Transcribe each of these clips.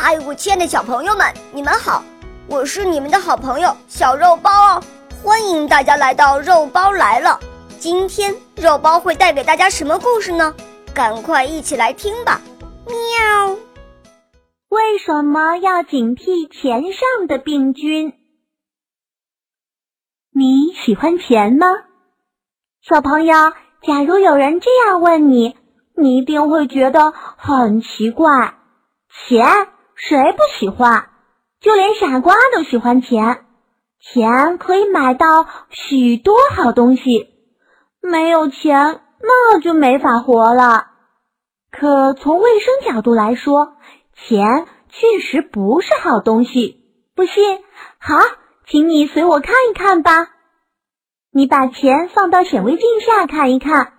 嗨，我亲爱的小朋友们，你们好！我是你们的好朋友小肉包哦，欢迎大家来到肉包来了。今天肉包会带给大家什么故事呢？赶快一起来听吧！喵。为什么要警惕钱上的病菌？你喜欢钱吗？小朋友，假如有人这样问你，你一定会觉得很奇怪。钱谁不喜欢？就连傻瓜都喜欢钱。钱可以买到许多好东西，没有钱那就没法活了。可从卫生角度来说，钱确实不是好东西。不信？好，请你随我看一看吧。你把钱放到显微镜下看一看，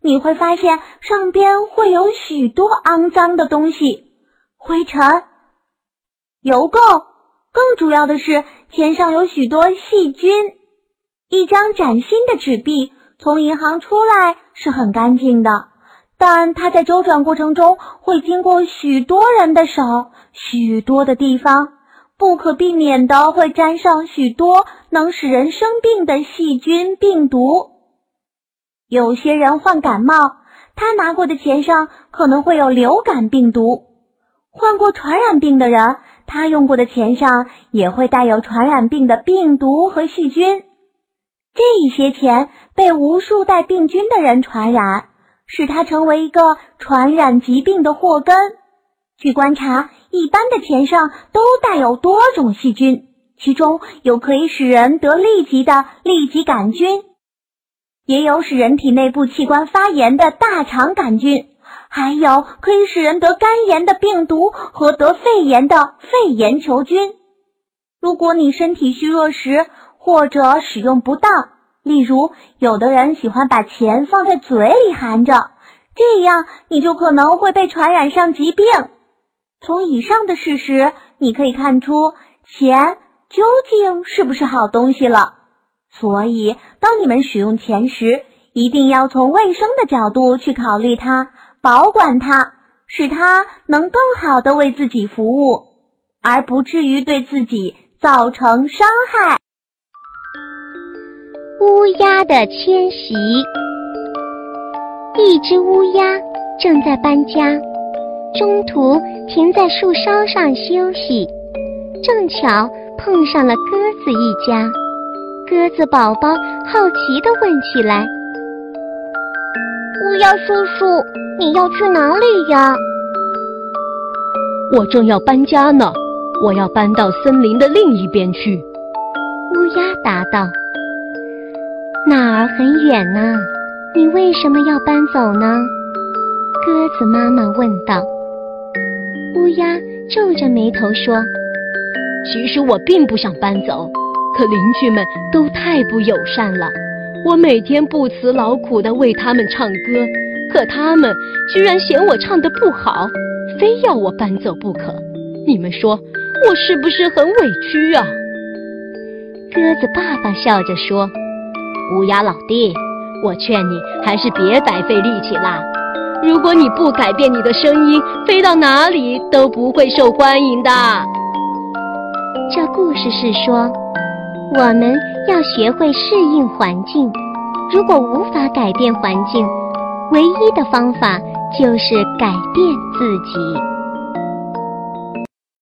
你会发现上边会有许多肮脏的东西，灰尘、邮购。更主要的是，钱上有许多细菌。一张崭新的纸币从银行出来是很干净的，但它在周转过程中会经过许多人的手，许多的地方，不可避免的会沾上许多能使人生病的细菌病毒。有些人患感冒，他拿过的钱上可能会有流感病毒。患过传染病的人。他用过的钱上也会带有传染病的病毒和细菌，这一些钱被无数带病菌的人传染，使它成为一个传染疾病的祸根。据观察，一般的钱上都带有多种细菌，其中有可以使人得痢疾的痢疾杆菌，也有使人体内部器官发炎的大肠杆菌。还有可以使人得肝炎的病毒和得肺炎的肺炎球菌。如果你身体虚弱时或者使用不当，例如有的人喜欢把钱放在嘴里含着，这样你就可能会被传染上疾病。从以上的事实，你可以看出钱究竟是不是好东西了。所以，当你们使用钱时，一定要从卫生的角度去考虑它。保管它，使它能更好的为自己服务，而不至于对自己造成伤害。乌鸦的迁徙，一只乌鸦正在搬家，中途停在树梢上休息，正巧碰上了鸽子一家。鸽子宝宝好奇地问起来：“乌鸦叔叔。”你要去哪里呀？我正要搬家呢，我要搬到森林的另一边去。乌鸦答道：“哪儿很远呢？你为什么要搬走呢？”鸽子妈妈问道。乌鸦皱着眉头说：“其实我并不想搬走，可邻居们都太不友善了。我每天不辞劳苦地为他们唱歌。”可他们居然嫌我唱的不好，非要我搬走不可。你们说我是不是很委屈啊？鸽子爸爸笑着说：“乌鸦老弟，我劝你还是别白费力气啦。如果你不改变你的声音，飞到哪里都不会受欢迎的。”这故事是说，我们要学会适应环境，如果无法改变环境。唯一的方法就是改变自己。